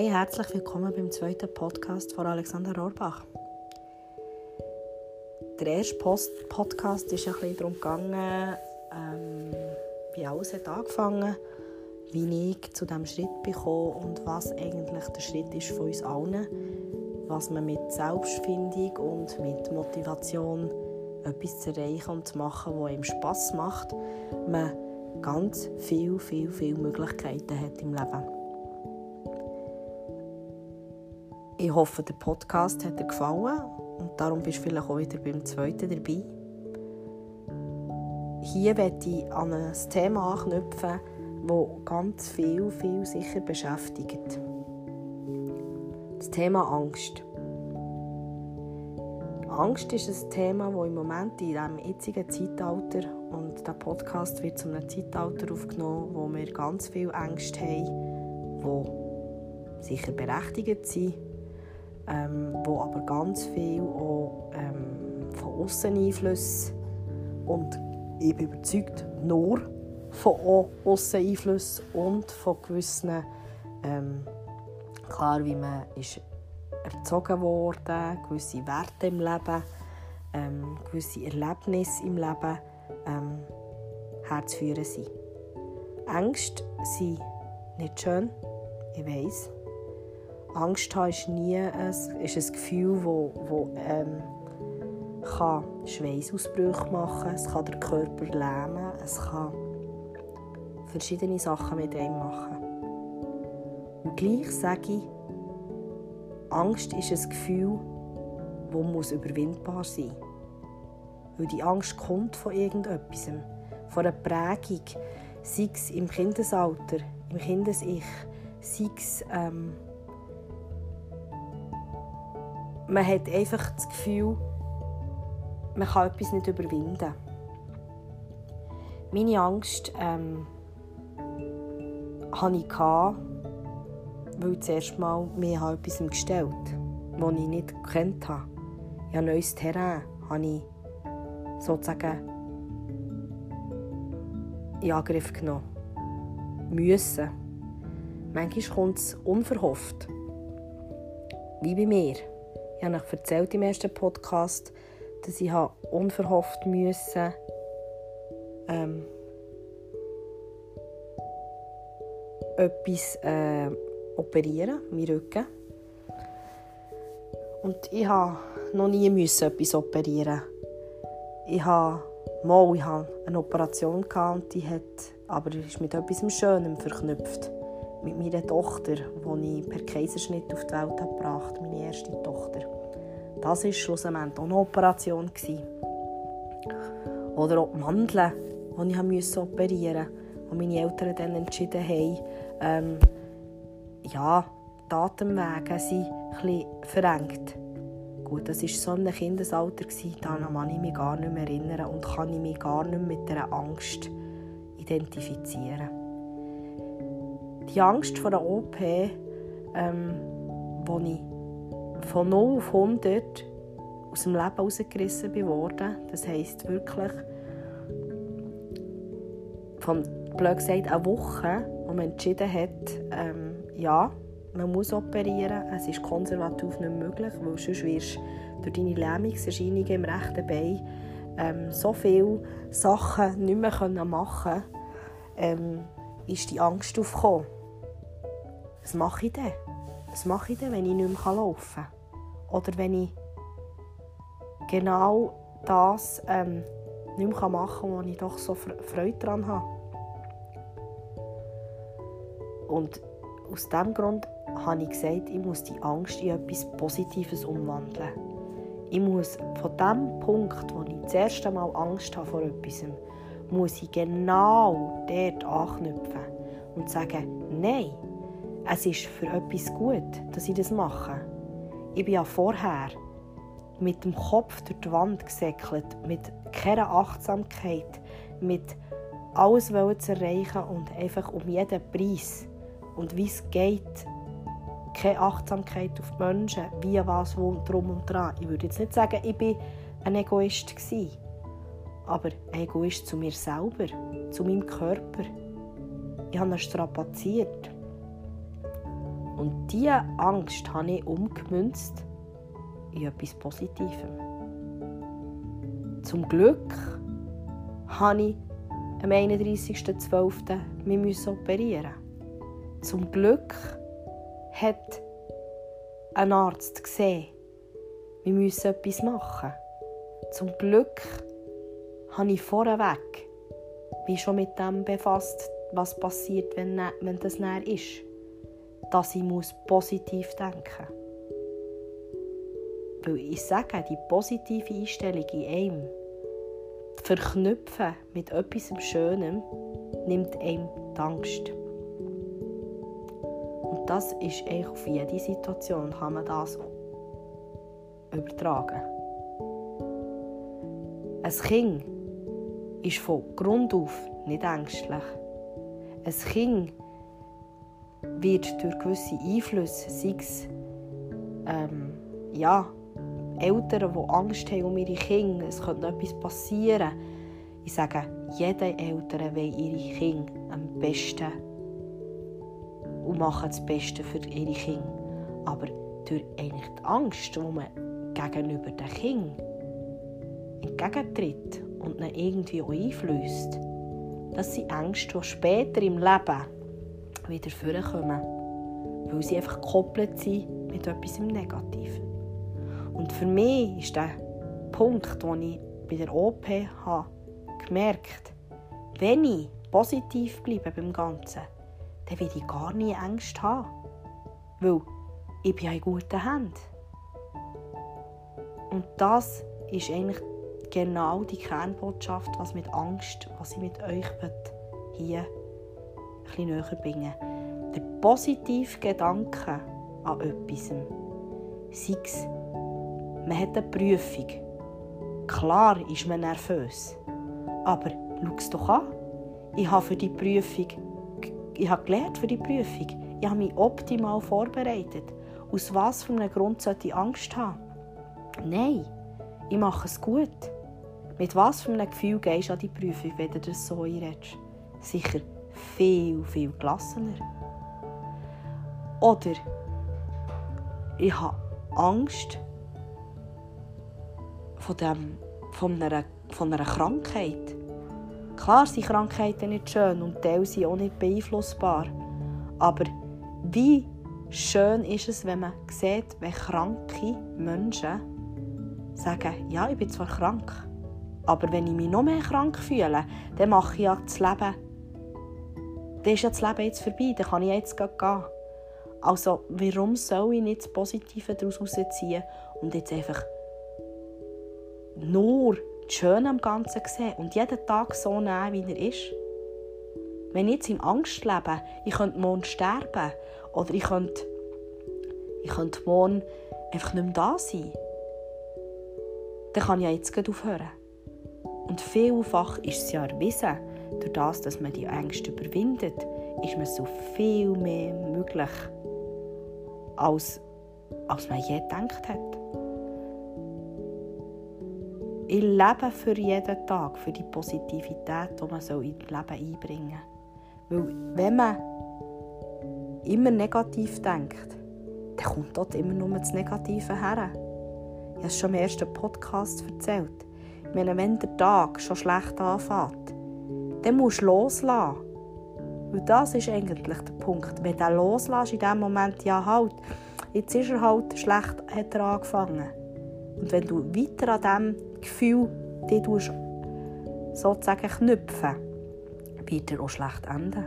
Hey, herzlich willkommen beim zweiten Podcast von Alexander Rohrbach. Der erste Post Podcast ist ein bisschen darum gegangen, ähm, wie alles hat angefangen wie ich zu diesem Schritt bekomme und was eigentlich der Schritt ist von uns allen, was man mit Selbstfindung und mit Motivation etwas zu erreichen und zu machen, was einem Spass macht, man ganz viel, viel, viel Möglichkeiten hat im Leben. Ich hoffe, der Podcast hat dir gefallen und darum bist du vielleicht auch wieder beim zweiten dabei. Hier werde ich an ein Thema anknüpfen, das ganz viel, viel sicher beschäftigt. Das Thema Angst. Angst ist ein Thema, das im Moment in diesem jetzigen Zeitalter und der Podcast wird zu einem Zeitalter aufgenommen, wo wir ganz viel Angst haben, die sicher berechtigt sind, ähm, wo aber ganz viel auch ähm, von Ausseneinflüssen und ich bin überzeugt, nur von Ausseneinflüssen und von gewissen, ähm, klar, wie man ist erzogen wurde, gewisse Werte im Leben, ähm, gewisse Erlebnisse im Leben ähm, herzuführen sind. Ängste sind nicht schön, ich weiß. Angst haben ist nie ein, ist ein Gefühl, wo, wo ähm, kann Schweißausbrüche machen, es kann den Körper lähmen, es kann verschiedene Sachen mit einem machen. Und gleich sage ich, Angst ist ein Gefühl, das muss überwindbar sein muss. Weil die Angst kommt von irgendetwas, von einer Prägung, sei es im Kindesalter, im Kindes-Ich, sei es... Ähm, man hat einfach das Gefühl, man kann etwas nicht überwinden. Meine Angst ähm, hatte ich, weil ich zuerst mal mir etwas gestellt habe, das ich nicht gekannt habe. Ich neues Terrain, habe ich sozusagen in Angriff genommen. Müssen. Manchmal kommt es unverhofft. Wie bei mir. Ich habe euch erzählt im ersten Podcast, dass ich unverhofft müssen, ähm, etwas äh, operieren, meinen Rücken. Und ich habe noch nie müssen etwas operieren. Ich habe mal ich hatte eine Operation und die hat, aber ist mit etwas Schönem verknüpft. Mit meiner Tochter, die ich per Kaiserschnitt auf die Welt gebracht habe, meine erste Tochter. Das war schlussendlich auch eine Operation. Oder auch die Mandeln, die ich operieren musste, wo meine Eltern dann entschieden haben, ähm, ja, die Atemwege sind etwas verengt. Gut, das war so ein Kindesalter, daran kann ich mich gar nicht mehr erinnern und kann ich mich gar nicht mit dieser Angst identifizieren. Die Angst vor der OP, ähm, wo ich von 0 auf 100 aus dem Leben herausgerissen wurde, das heisst wirklich von blöd gesagt eine Woche, wo man entschieden hat, ähm, ja, man muss operieren. Es ist konservativ nicht möglich, weil sonst wirst du durch deine Lähmungserscheinungen im rechten Bein ähm, so viele Sachen nicht mehr machen können, ähm, ist die Angst aufgekommen. Was mache ich denn? Was mache ich denn, wenn ich nicht mehr laufen kann? Oder wenn ich genau das ähm, nicht mehr machen kann, wo ich doch so Freude daran habe? Und aus diesem Grund habe ich gesagt, ich muss die Angst in etwas Positives umwandeln. Ich muss von dem Punkt, wo ich das erste Mal Angst habe vor etwas, muss ich genau dort anknüpfen und sagen, nein, es ist für etwas gut, dass ich das mache. Ich bin ja vorher mit dem Kopf durch die Wand gesäckelt, mit keiner Achtsamkeit, mit alles zu erreichen und einfach um jeden Preis und wie es geht, keine Achtsamkeit auf die Menschen, wie, was, wo, drum und dran. Ich würde jetzt nicht sagen, ich war ein Egoist gewesen, aber ein Egoist zu mir selber, zu meinem Körper. Ich habe ihn strapaziert. Und diese Angst habe ich umgemünzt in etwas Positives. Zum Glück habe ich am 31.12. mich operieren Zum Glück hat ein Arzt gesehen, wir müssen etwas machen. Zum Glück habe ich vorweg mich schon mit dem befasst, was passiert, wenn, wenn das näher ist. Dass ich muss positiv denken muss. Weil ich sage, die positive Einstellung in einem, verknüpfen mit etwas Schönem, nimmt einem die Angst. Und das ist eigentlich auf jede Situation, kann man das übertragen. Ein Kind ist von Grund auf nicht ängstlich. Ein Kind wird durch gewisse Einflüsse, sei es ähm, ja, Eltern, die Angst haben um ihre Kinder, es könnte etwas passieren. Ich sage, jede Eltern will ihre Kinder am besten und machen das Beste für ihre Kinder. Aber durch eigentlich die Angst, die man gegenüber den Kindern entgegentritt und ihnen irgendwie auch einflößt, das sind Ängste, die später im Leben wieder vorkommen, weil sie einfach gekoppelt sind mit etwas Negativen. Und für mich ist der Punkt, wo ich bei der OP habe gemerkt wenn ich positiv bleibe beim Ganzen, dann werde ich gar nie Angst haben. Weil ich bin in guten Händen. Und das ist eigentlich genau die Kernbotschaft, was mit Angst, was ich mit euch hier bisschen näher bringen Der positive Gedanke an etwas. Sei es, man hat eine Prüfung. Klar ist man nervös. Aber schau es doch an. Ich habe für die Prüfung ich habe gelernt für die Prüfung. Ich habe mich optimal vorbereitet. Aus was für einem Grund sollte ich Angst haben? Nein, ich mache es gut. Mit was für einem Gefühl gehst du an die Prüfung, wenn du das so einredest? Sicher viel, viel gelassener. Oder ich habe Angst von, dem, von, einer, von einer Krankheit. Klar sind Krankheiten nicht schön und Teile sind auch nicht beeinflussbar. Aber wie schön ist es, wenn man sieht, wenn kranke Menschen sagen, ja, ich bin zwar krank, aber wenn ich mich noch mehr krank fühle, dann mache ich ja das Leben, dann ist ja das Leben jetzt vorbei, dann kann ich jetzt gehen. Also warum soll ich nicht das Positive daraus herausziehen und jetzt einfach nur das Schöne am Ganzen sehen und jeden Tag so nehmen, wie er ist? Wenn ich jetzt in Angst lebe, ich könnte morgen sterben oder ich könnte, ich könnte morgen einfach nicht mehr da sein, dann kann ich ja jetzt aufhören. Und vielfach ist es ja erwiesen, durch das, dass man die Ängste überwindet, ist man so viel mehr möglich, als, als man je gedacht hat. Ich lebe für jeden Tag, für die Positivität, die man so in das Leben einbringen soll. Wenn man immer negativ denkt, dann kommt dort immer nur das Negative her. Ich habe es schon im ersten Podcast erzählt. Ich meine, wenn der Tag schon schlecht anfängt, dann musst du loslassen. Und das ist eigentlich der Punkt. Wenn du loslässt in dem Moment, ja halt, jetzt ist er halt schlecht, hat er angefangen. Und wenn du weiter an diesem Gefühl dich sozusagen knüpfen, wird er auch schlecht enden.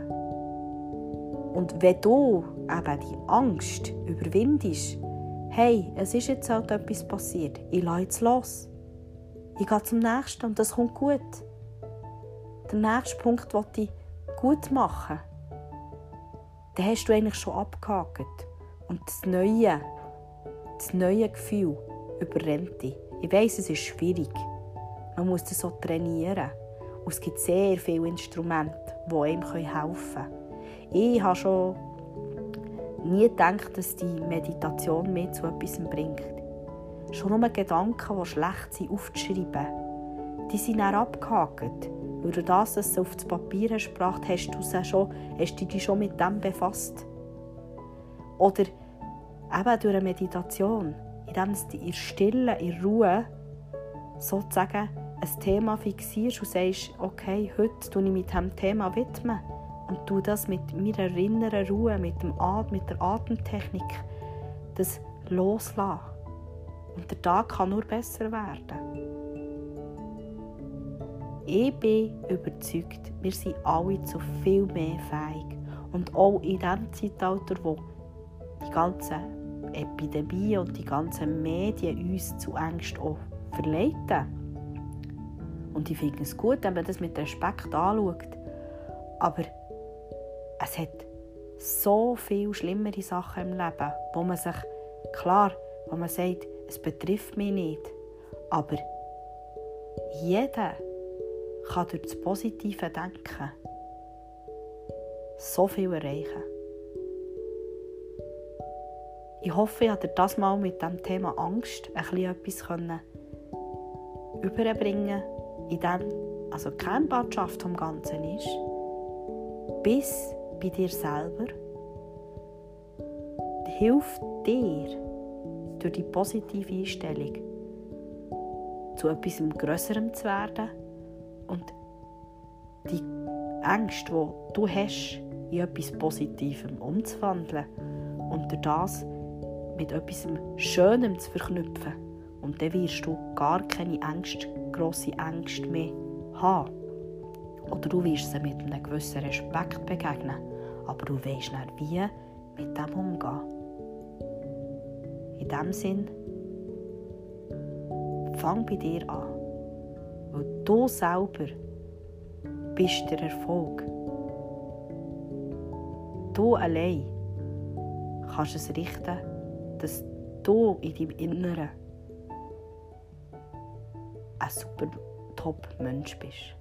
Und wenn du eben die Angst überwindest, hey, es ist jetzt halt etwas passiert, ich lasse jetzt los. Ich gehe zum nächsten und das kommt gut. Der nächste Punkt gut machen. Dann hast du eigentlich schon abgehakt. Und das neue, das neue Gefühl überrennt dich. Ich weiss, es ist schwierig. Man muss das so trainieren. Und es gibt sehr viele Instrumente, die einem helfen können. Ich habe schon nie gedacht, dass die Meditation mir zu etwas bringt. Schon nur Gedanken, die schlecht sind, aufzuschreiben, die sind dann abgehakt. Weil du das, dass du auf das Papier hast gebracht hast, du schon, hast du dich schon mit dem befasst. Oder eben durch eine Meditation, indem du in Stille, in Ruhe sozusagen ein Thema fixierst und sagst, okay, heute tue ich mich diesem Thema widmen und tu das mit meiner inneren Ruhe, mit, dem At mit der Atemtechnik, das loslassen. Und der Tag kann nur besser werden. Ich bin überzeugt, wir sind alle zu viel mehr fähig. Und auch in dem Zeitalter, wo die ganzen Epidemien und die ganzen Medien uns zu Ängsten verleiten. Und ich finde es gut, wenn man das mit Respekt anschaut. Aber es hat so viele schlimmere Sachen im Leben, wo man sich, klar, wo man sagt, es betrifft mich nicht, aber jeder kann durch das positive Denken. So viel erreichen. Ich hoffe, ich konnte das mal mit dem Thema Angst ein etwas überbringen, in dem also die Kernbotschaft vom Ganzen ist, bis bei dir selber, hilft dir durch die positive Einstellung zu etwas Größerem zu werden und die Ängste, die du hast, in etwas Positivem umzuwandeln und das mit etwas Schönem zu verknüpfen. Und dann wirst du gar keine Ängste, grosse Ängste mehr haben. Oder du wirst sie mit einem gewissen Respekt begegnen aber du weißt nicht, wie mit dem umgehen. In diesem Sinn, fang bei dir an, weil du selber bist der Erfolg. Du allein kannst es richten, dass du in deinem Inneren ein super Top-Mensch bist.